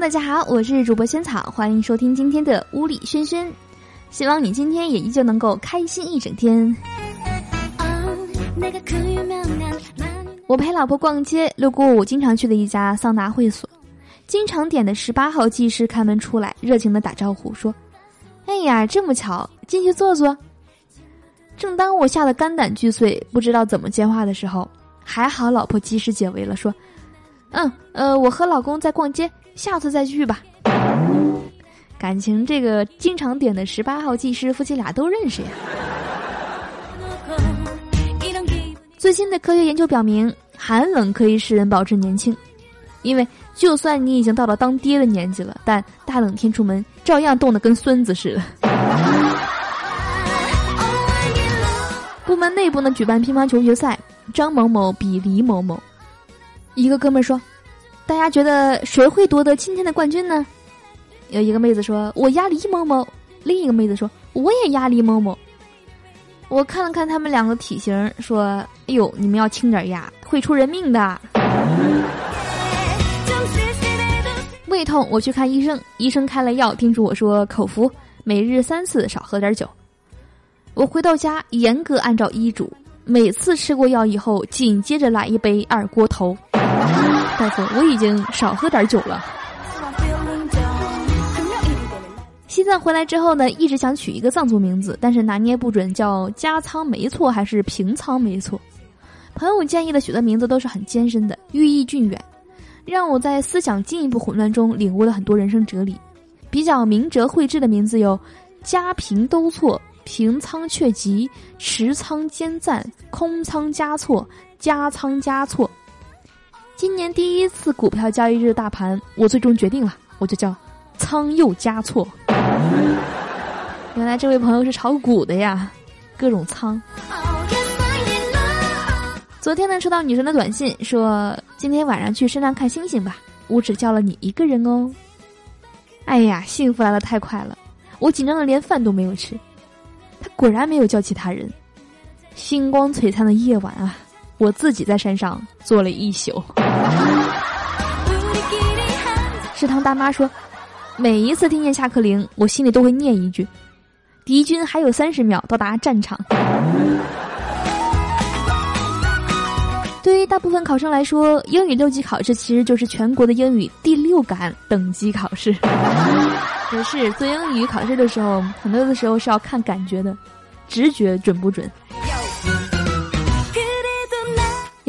大家好，我是主播萱草，欢迎收听今天的屋里轩轩。希望你今天也依旧能够开心一整天。我陪老婆逛街，路过我经常去的一家桑拿会所，经常点的十八号技师开门出来，热情的打招呼说：“哎呀，这么巧，进去坐坐。”正当我吓得肝胆俱碎，不知道怎么接话的时候，还好老婆及时解围了，说：“嗯，呃，我和老公在逛街，下次再去吧。”感情这个经常点的十八号技师夫妻俩都认识呀。最新的科学研究表明，寒冷可以使人保持年轻，因为就算你已经到了当爹的年纪了，但大冷天出门照样冻得跟孙子似的。部门内部呢举办乒乓球决赛，张某某比李某某，一个哥们说：“大家觉得谁会夺得今天的冠军呢？”有一个妹子说：“我压李某某。”另一个妹子说：“我也压李某某。”我看了看他们两个体型，说：“哎呦，你们要轻点压，会出人命的。”胃痛，我去看医生，医生开了药，叮嘱我说：“口服，每日三次，少喝点酒。”我回到家，严格按照医嘱，每次吃过药以后，紧接着来一杯二锅头。大夫，我已经少喝点酒了。西藏回来之后呢，一直想取一个藏族名字，但是拿捏不准叫加仓没错还是平仓没错。朋友建议的许多名字都是很艰深的，寓意俊远，让我在思想进一步混乱中领悟了很多人生哲理。比较明哲慧智的名字有：加平都错、平仓却吉、持仓兼赞、空仓加错、加仓加错。今年第一次股票交易日大盘，我最终决定了，我就叫仓又加错。原来这位朋友是炒股的呀，各种仓。昨天呢，收到女神的短信，说今天晚上去山上看星星吧，我只叫了你一个人哦。哎呀，幸福来的太快了，我紧张的连饭都没有吃。他果然没有叫其他人。星光璀璨的夜晚啊，我自己在山上坐了一宿。食堂大妈说。每一次听见下课铃，我心里都会念一句：“敌军还有三十秒到达战场。”对于大部分考生来说，英语六级考试其实就是全国的英语第六感等级考试。也是做英语考试的时候，很多的时候是要看感觉的，直觉准不准？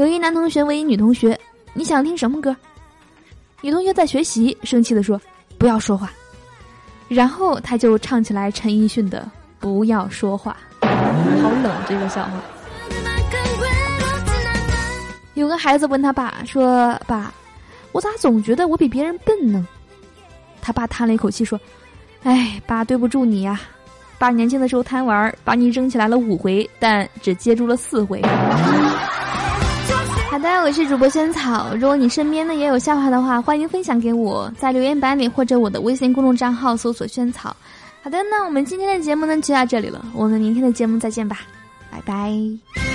有一男同学问一女同学：“你想听什么歌？”女同学在学习，生气的说。不要说话，然后他就唱起来陈奕迅的《不要说话》，好冷这个笑话。有个孩子问他爸说：“爸，我咋总觉得我比别人笨呢？”他爸叹了一口气说：“哎，爸对不住你呀，爸年轻的时候贪玩，把你扔起来了五回，但只接住了四回。”好的，我是主播萱草。如果你身边呢也有笑话的话，欢迎分享给我，在留言板里或者我的微信公众账号搜索“萱草”。好的，那我们今天的节目呢就到这里了，我们明天的节目再见吧，拜拜。